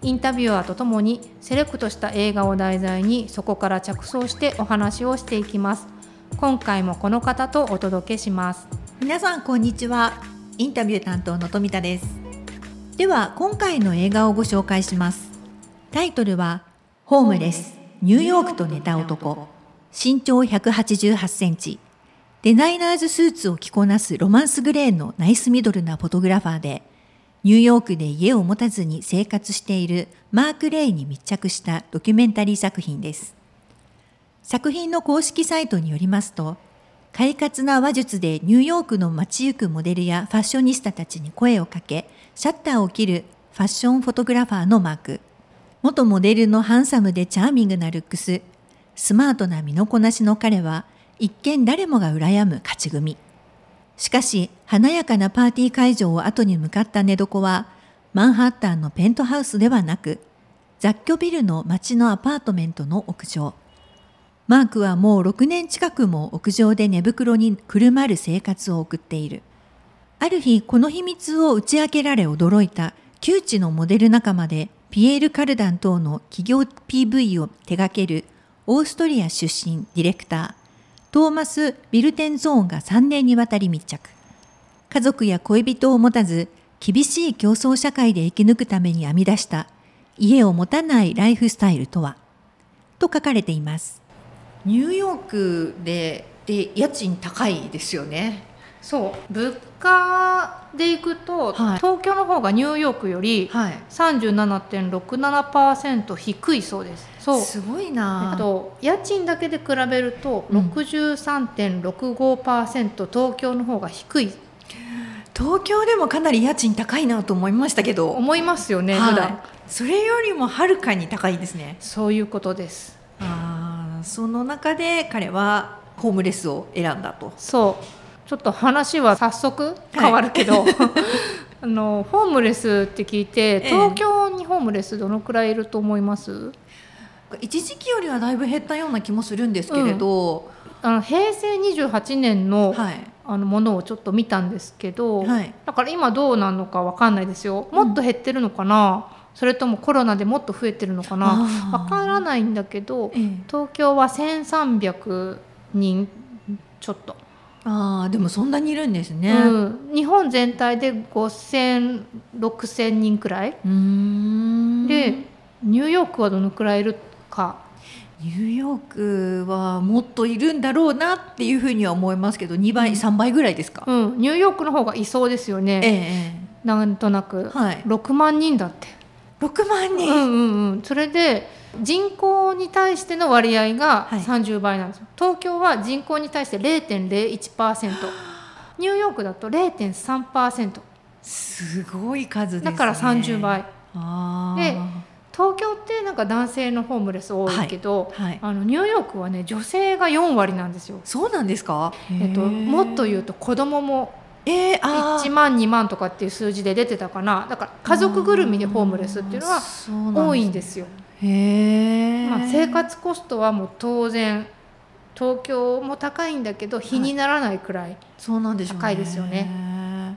インタビュアーとともにセレクトした映画を題材にそこから着想してお話をしていきます。今回もこの方とお届けします。皆さんこんにちは。インタビュー担当の富田です。では今回の映画をご紹介します。タイトルはホームレスニューヨークと寝た男。身長188センチ。デザイナーズスーツを着こなすロマンスグレーのナイスミドルなフォトグラファーで。ニューヨークで家を持たずに生活しているマーク・レイに密着したドキュメンタリー作品です。作品の公式サイトによりますと、快活な話術でニューヨークの街行くモデルやファッショニスタたちに声をかけ、シャッターを切るファッションフォトグラファーのマーク。元モデルのハンサムでチャーミングなルックス、スマートな身のこなしの彼は、一見誰もが羨む勝ち組。しかし、華やかなパーティー会場を後に向かった寝床は、マンハッタンのペントハウスではなく、雑居ビルの街のアパートメントの屋上。マークはもう6年近くも屋上で寝袋にくるまる生活を送っている。ある日、この秘密を打ち明けられ驚いた窮地のモデル仲間でピエール・カルダン等の企業 PV を手掛けるオーストリア出身ディレクター、トーマス・ビルテンゾーンが3年にわたり密着。家族や恋人を持たず、厳しい競争社会で生き抜くために編み出した家を持たないライフスタイルとは？と書かれています。ニューヨークでで家賃高いですよね。そう。物価でいくと、はい、東京の方がニューヨークより37.67%低いそうです。そう。すごいな。あと家賃だけで比べると63.65%、うん、東京の方が低い。東京でもかなり家賃高いなと思いましたけど。思いますよね、はい、普段。それよりもはるかに高いですね。そういうことです。あその中で彼はホームレスを選んだと。そうちょっと話は早速変わるけど、はい、あのホームレスって聞いて東京にホームレスどのくらいいると思います、ええ一時期よりはだいぶ減ったような気もするんですけれど、うん、あの平成28年の,、はい、あのものをちょっと見たんですけど、はい、だから今どうなのか分かんないですよ。もっと減ってるのかな、うん、それともコロナでもっと増えてるのかな？分からないんだけど、ええ、東京は1300人ちょっと。あでもそんなにいるんですね、うん、日本全体で50006000人くらい。でニューヨークはどのくらいいるか？ニューヨークはもっといるんだろうなっていうふうには思いますけど2倍、うん、3倍ぐらいですか、うん、ニューヨークの方がいそうですよね、ええ、なんとなく、はい、6万人だって6万人、うんうんうん、それで人口に対しての割合が30倍なんですよ、はい、東京は人口に対して0.01%ニューヨークだと0.3%すごい数です、ね、だから30倍。で東京ってなんか男性のホームレス多いけど、はい。はい、あのニューヨークはね女性が4割なんですよ。そうなんですか、えっと、もっと言うと子供もえー、1万2万とかっていう数字で出てたかな。だから家族ぐるみでホームレスっていうのは多いんですよ。へまあ、生活コストはもう当然東京も高いんだけど比にならないくらい高いですよね。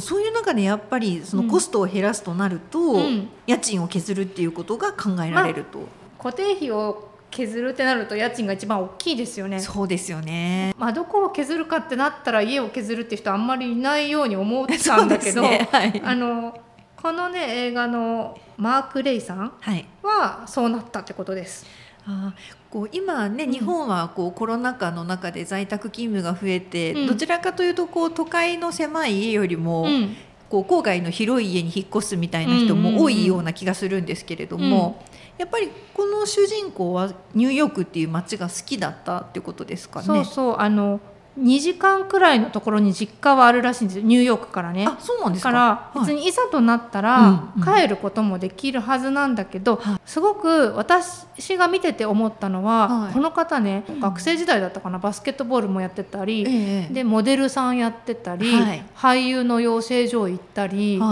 そういう中でやっぱりそのコストを減らすとなると、うん、家賃を削るっていうことが考えられると、まあ、固定費を削るってなると家賃が一番大きいですよね。そうですよね。まあどこを削るかってなったら家を削るって人あんまりいないように思ってたんだけど、ね。はい、あのこのね映画のマーク・レイさんはそうなったってことです。あこう今ね、日本はこうコロナ禍の中で在宅勤務が増えて、うん、どちらかというとこう都会の狭い家よりも、うん、こう郊外の広い家に引っ越すみたいな人も多いような気がするんですけれども、やっぱりこの主人公はニューヨークっていう街が好きだったってことですかね。そうそうあの2時間くらいのところに実家はあるらしいんです。よニューヨークからね。あそうなんでだか。すから別にいざとなったら帰ることもできるはずなんだけど、はい。すごく私が見てて思ったのは、はい。この方ねうん。学生時代だったかなバスケットボールもやってたり、ええでモデルさんやってたり、はい。俳優の養成所行ったり、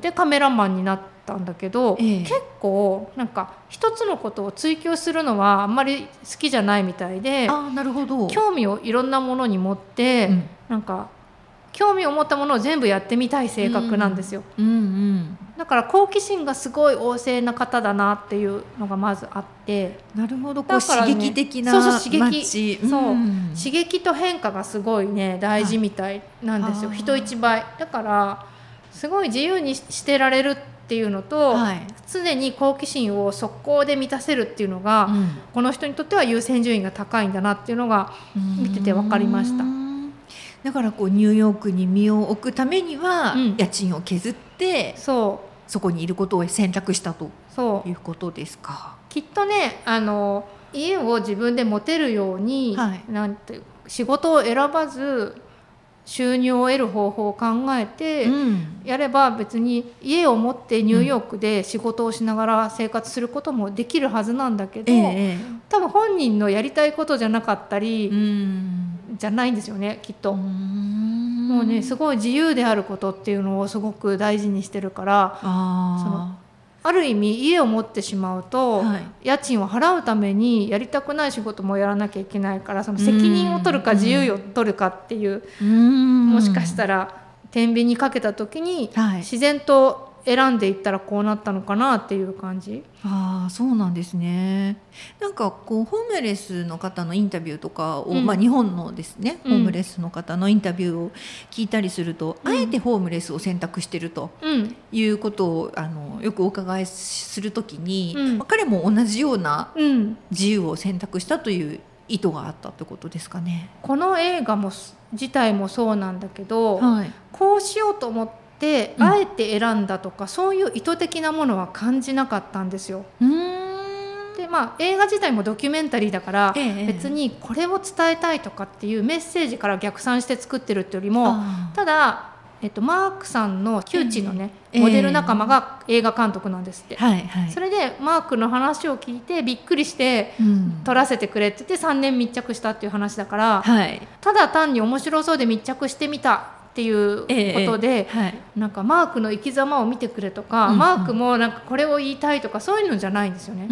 でカメラマンになったんだけど、ええ。結構なんか一つのことを追求するのはあんまり好きじゃないみたいであなるほど。興味をいろんなものに持って、うん。なんか興味を持ったものを全部やってみたい性格なんですよ。うんうんだから好奇心がすごい旺盛な方だなっていうのがまずあって。なるほど。こうね刺激的なそうそう刺激。街。そう。ん刺激と変化がすごいね大事みたいなんですよ、はい人一倍。だからすごい自由にししてられるっていうのと、はい。常に好奇心を速攻で満たせるっていうのが、うん。この人にとっては優先順位が高いんだなっていうのが見てて分かりました。うんだからこうニューヨークに身を置くためには、うん。家賃を削ってそそこにいることを選択したということですか。きっとねあの家を自分で持てるように、はい。なんて仕事を選ばず収入を得る方法を考えて、うん。やれば別に家を持ってニューヨークで仕事をしながら生活することもできるはずなんだけど、ええ多分本人のやりたいことじゃなかったうり、ん。じゃないんですよねきっと。ももうねすごい自由であることっていうのをすごく大事にしてるからあある意味家を持ってしまうと、はい。家賃を払うためにやりたくない仕事もやらなきゃいけないからその責任を取るかうん自由を取るかっていう。うん。もしかしたら天秤にかけた時にはい。自然と選んでいったらこうなったのかなっていう感じ。ああそうなんですね。なんかこうホームレスの方のインタビューとかを、うんまあ日本のですね、うんホームレスの方のインタビューを聞いたりすると、うんあえてホームレスを選択してるとうんいうことをあのよくお伺いするときに、うんまあ彼も同じようなうん、自由を選択したという意図があったってことですかね。この映画もす自体もそうなんだけど、はい。こうしようと思ってうんあえて選んだとか、そういう意図的なものは感じなかったんですよ。うーん。でまあ映画自体もドキュメンタリーだから、ええ別にこれを伝えたいとかっていうメッセージから逆算して作ってるってよりもただ、えっと、マークさんの旧知のね、ええモデル仲間が映画監督なんですって。はいはい。それでマークの話を聞いてびっくりしてうん撮らせてくれって言って3年密着したっていう話だから、はい。ただ単に面白そうで密着してみたっていうことで、はい。なんかマークの生き様を見てくれとか、うん。うんマークもなんかこれを言いたいとかそういうのじゃないんですよね。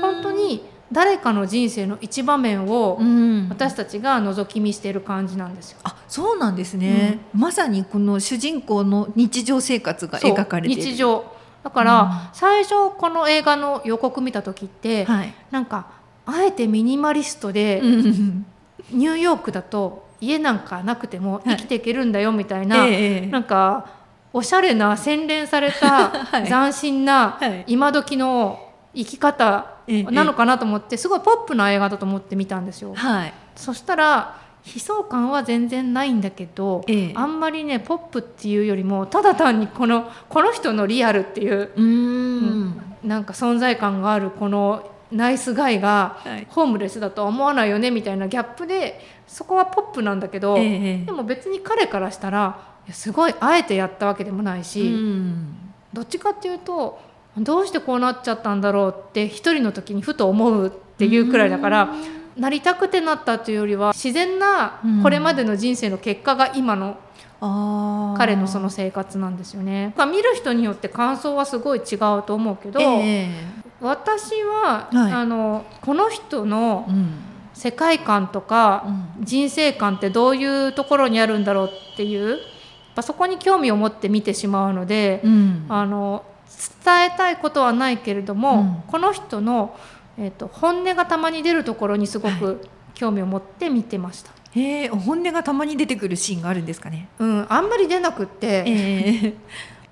本当に誰かの人生の一場面をうん。私たちが覗き見している感じなんですよ。あそうなんですね、まさにこの主人公の日常生活が描かれて日常。だから、うん。最初この映画の予告見た時って、はい、なんかあえてミニマリストで、うん。ニューヨークだと家なんかなくてもはい。生きていけるんだよみたいな、ええなんかおしゃれな洗練された はい。斬新なはい。今時の生き方ええなのかなと思ってすごいポップな映画だと思って見たんですよ。はい。そしたら悲壮感は全然ないんだけど、ええ。あんまりねポップっていうよりもただ単にこのこの人のリアルっていううーんなんか存在感があるこのナイスガイがはい。ホームレスだとは思わないよねみたいなギャップでそこはポップなんだけど、ええ。でも別に彼からしたらすごいあえてやったわけでもないし、うん。どっちかっていうとどうしてこうなっちゃったんだろうって一人の時にふと思うっていうくらいだから。なりたくてなったというよりは自然なうん。これまでの人生の結果が今の彼のその生活なんですよね。まあ見る人によって感想はすごい違うと思うけど、ええ私は、はい。あのこの人のうん。世界観とかうん。人生観ってどういうところにあるんだろうっていうそこに興味を持って見てしまうので、うん。あの伝えたいことはないけれども、うん。この人の、えー、と本音がたまに出るところにすごく興味を持って見てました。へえ本音がたまに出てくるシーンがあるんですかね？うん、あんまり出なくって、ええ。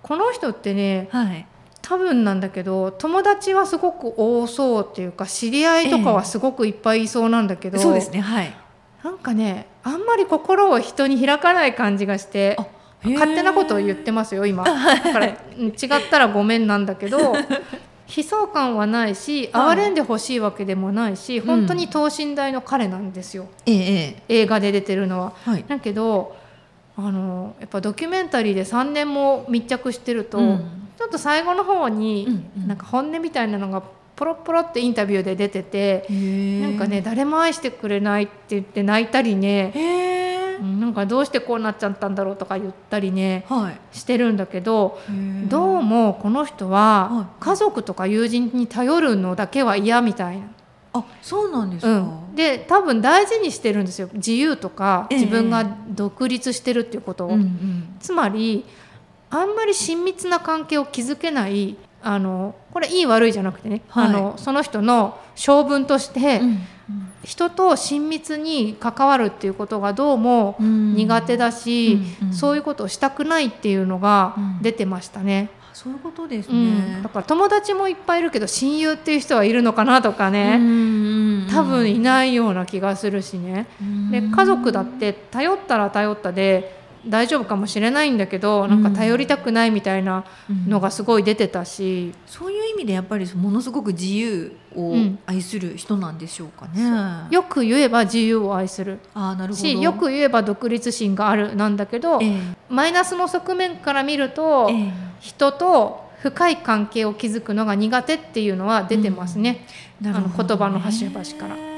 この人ってねはい。多分なんだけど友達はすごく多そうっていうか知り合いとかはすごくいっぱいいそうなんだけど、そうですね。はい。なんかねあんまり心を人に開かない感じがして勝手なことを言ってますよ今。だからうん違ったらごめんなんだけど 悲壮感はないし哀れんでほしいわけでもないし、ん。本当に等身大の彼なんですよ。えええ映画で出てるのは。えはい。だけどあのやっぱドキュメンタリーで3年も密着してると、うんちょっと最後の方に、うんうん。なんか本音みたいなのがポロポロってインタビューで出てて、ななんかね誰も愛してくれないって言って泣いたりね、なんかどうしてこうなっちゃったんだろうとか言ったりねはい。してるんだけどどうもこの人ははい。家族とか友人に頼るのだけは嫌みたいな。あそうなんですか、うん、で多分大事にしてるんですよ。自由とかええ。自分が独立してるっていうことを。うんうん。つまりあんまり親密な関係を築けないあのこれいい悪いじゃなくてね、はい。あのその人の性分として、うん人と親密に関わるっていうことがどうもうん。苦手だし、うんうん。そういうことをしたくないっていうのがうん。出てましたね。そういうことですうね、ん。だから友達もいっぱいいるけど親友っていう人はいるのかなとかね、多分いないような気がするしね。で家族だって頼ったら頼ったで大丈夫かもしれないんだけどなんか頼りたくないみたいなのがすごい出てたし、そういう意味でやっぱりものすごく自由をうん。愛する人なんでしょうかね。よく言えば自由を愛する。あーなるほど。しよく言えば独立心があるなんだけど、ええ。マイナスの側面から見ると、ええ。人と深い関係を築くのが苦手っていうのは出てますね、なるほどね。あの言葉の端々から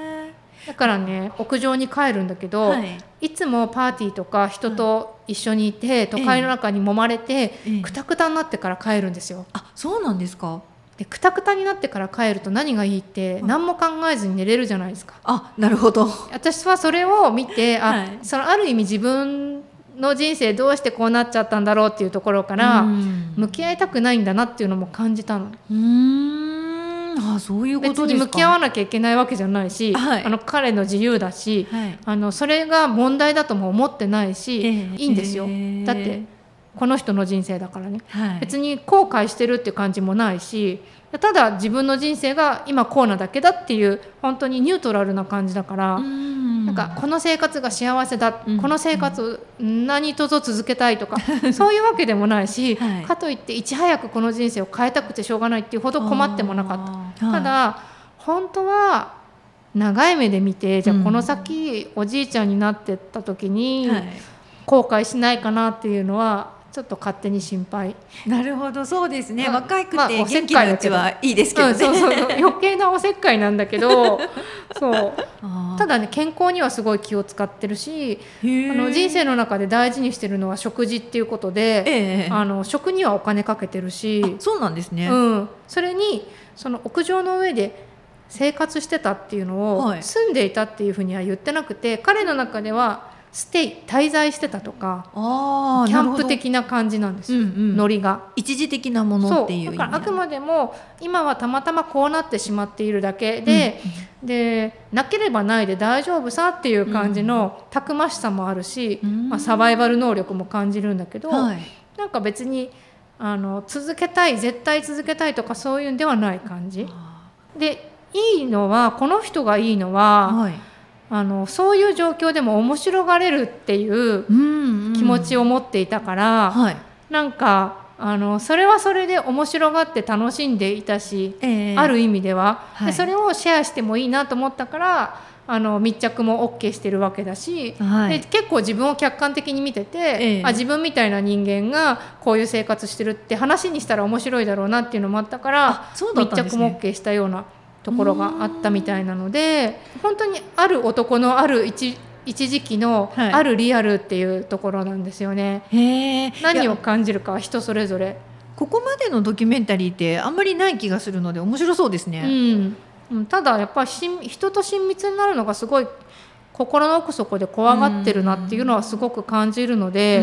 だからね屋上に帰るんだけど、はいい、つもパーティーとか人と一緒にいて、都会の中に揉まれて、ええくたくたになってから帰るんですよ。あそうなんですか？でくたくたになってから帰ると何がいいってうん何も考えずに寝れるじゃないですか。あなるほど。私はそれを見てあ、はいそのある意味自分の人生どうしてこうなっちゃったんだろうっていうところから、うん向き合いたくないんだなっていうのも感じたの。うーんあそういうこ別とですか？に向き合わなきゃいけないわけじゃないし、はい。あの彼の自由だし、はい。あのそれが問題だとも思ってないし、ええ。いいんですよ、ええ。だってこの人の人生だからね、はい、別に後悔してるって感じもないしただ自分の人生が今こうなだけだっていう本当にニュートラルな感じだから、うんなんかこの生活が幸せだ、うん。この生活何とぞ続けたいとか、そういうわけでもないし、はい。かといっていち早くこの人生を変えたくてしょうがないっていうほど困ってもなかった。たただ本当は長い目で見てじゃあうん。この先、おじいちゃんになってった時にはい。後悔しないかなっていうのはちょっと勝手に心配、なるほど。そうですね、まあ若いくて元気なうちはいいですけどね、うん、そうそうそう。余計なおせっかいなんだけどそう。あー。ただね健康にはすごい気を使ってるしあの人生の中で大事にしてるのは食事っていうことで、ええ。あの食にはお金かけてるし。あ、そうなんですね、うん、それにその屋上の上で生活してたっていうのを、はい。住んでいたっていうふうには言ってなくて彼の中ではステイ滞在してたとかキャンプ的な感じなんですよ、うんうん。ノリが。一時的なものっていうだからあくまでも今はたまたまこうなってしまっているだけで、でなければないで大丈夫さっていう感じのたくましさもあるし、うん。まあ、サバイバル能力も感じるんだけど、はい。なんか別にあの続けたい絶対続けたいとかそういうんではない感じ。でいいのはこの人がいいのは、はいあのそういう状況でも面白がれるっていう気持ちを、を持っていたから、はい。なんかあのそれはそれで面白がって楽しんでいたし、ええ。ある意味では、はい。でそれをシェアしてもいいなと思ったからあの密着も OK してるわけだし、はい。で結構自分を客観的に見てて、ええ。あ自分みたいな人間がこういう生活してるって話にしたら面白いだろうなっていうのもあったからね。密着も OK したようなところがあったみたいなので本当にある男のある一一時期のはい。あるリアルっていうところなんですよね。へえ何を感じるかは人それぞれ。ここまでのドキュメンタリーってあんまりない気がするので面白そうですうね、ん。うん、ただやっぱり親人と親密になるのがすごい心の奥底で怖がってるなっていうのはすごく感じるので、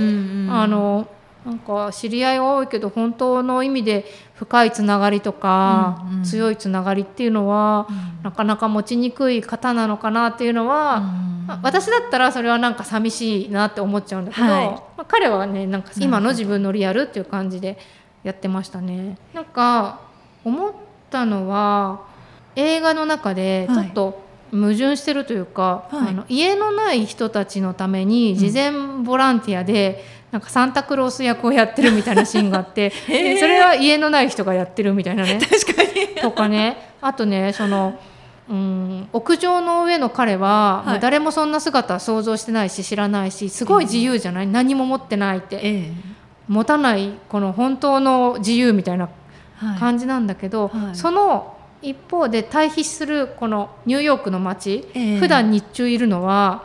あのなんか知り合いは多いけど本当の意味で深いつながりとか、うんうん。強いつながりっていうのは、うん。なかなか持ちにくい方なのかなっていうのは、私だったらそれはなんか寂しいなって思っちゃうんだけど、はい。まあ、彼はねなんか今の自分のリアルっていう感じでやってましたね。なんか思ったのは映画の中でちょっと矛盾してるというか、はい。あの家のない人たちのために事前ボランティアでなんかサンタクロース役をやってるみたいなシーンがあって それは家のない人がやってるみたいなね。確かに。とかね。あとねそのうん屋上の上の彼は、はい。誰もそんな姿は想像してないし知らないしすごい自由じゃない、何も持ってないって。え持たないこの本当の自由みたいなえはい。感じなんだけど、はい。その一方で対比するこのニューヨークの街、ええ。普段日中いるのは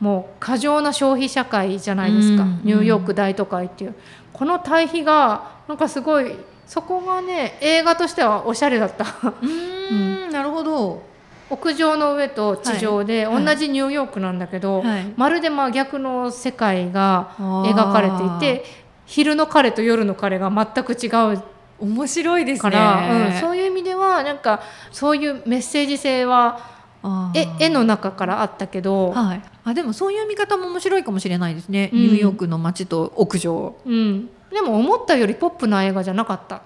もう過剰な消費社会じゃないですか、うんニューヨーク大都会っていう。この対比がなんかすごいそこがね映画としてはおしゃれだった。うーんなるほど。屋上の上と地上ではい。同じニューヨークなんだけど、はい。まるで真逆の世界が描かれていて昼の彼と夜の彼が全く違う。面白いですね。から、うん、そういう意味ではなんかそういうメッセージ性はあ絵の中からあったけど、はい、あでもそういう見方も面白いかもしれないですね、うん。ニューヨークの街と屋上。うん、でも思ったよりポップな映画じゃなかった。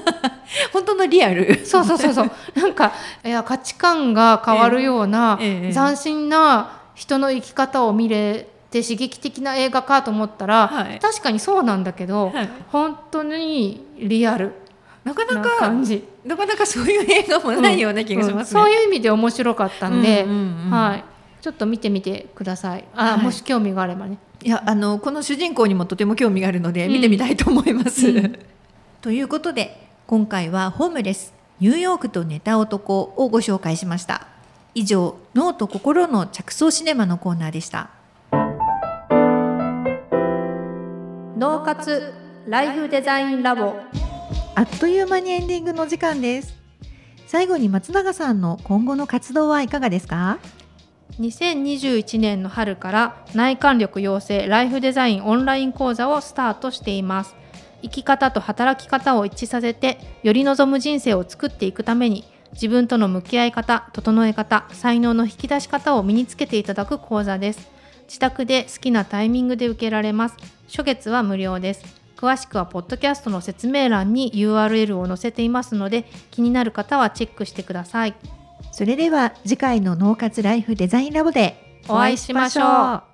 本当のリアル。そうそうそうそう。なんかいや価値観が変わるようなええ。ええ。斬新な人の生き方を見れて刺激的な映画かと思ったら、はい確かにそうなんだけど、はい本当にリアルなかななか感じ。なかなかそういう映画もないような気がしますね、うんそういう意味で面白かったんで、うんうんうんはい、ちょっと見てみてください。あ、はい。もし興味があればね。いやあのこの主人公にもとても興味があるのでうん。見てみたいと思います。うん。ということで今回はホームレスニューヨークと寝た男をご紹介しました。以上脳と心の着想シネマのコーナーでした。脳活ライフデザインラボあっという間にエンディングの時間です。最後に松永さんの今後の活動はいかがですか？2021年の春から内観力養成ライフデザインオンライン講座をスタートしています。生き方と働き方を一致させてより望む人生を作っていくために自分との向き合い方整え方才能の引き出し方を身につけていただく講座です。自宅で好きなタイミングで受けられます。初月は無料です。詳しくはポッドキャストの説明欄に URL を載せていますので気になる方はチェックしてください。それでは次回の脳活ライフデザインラボでお会いしましょう。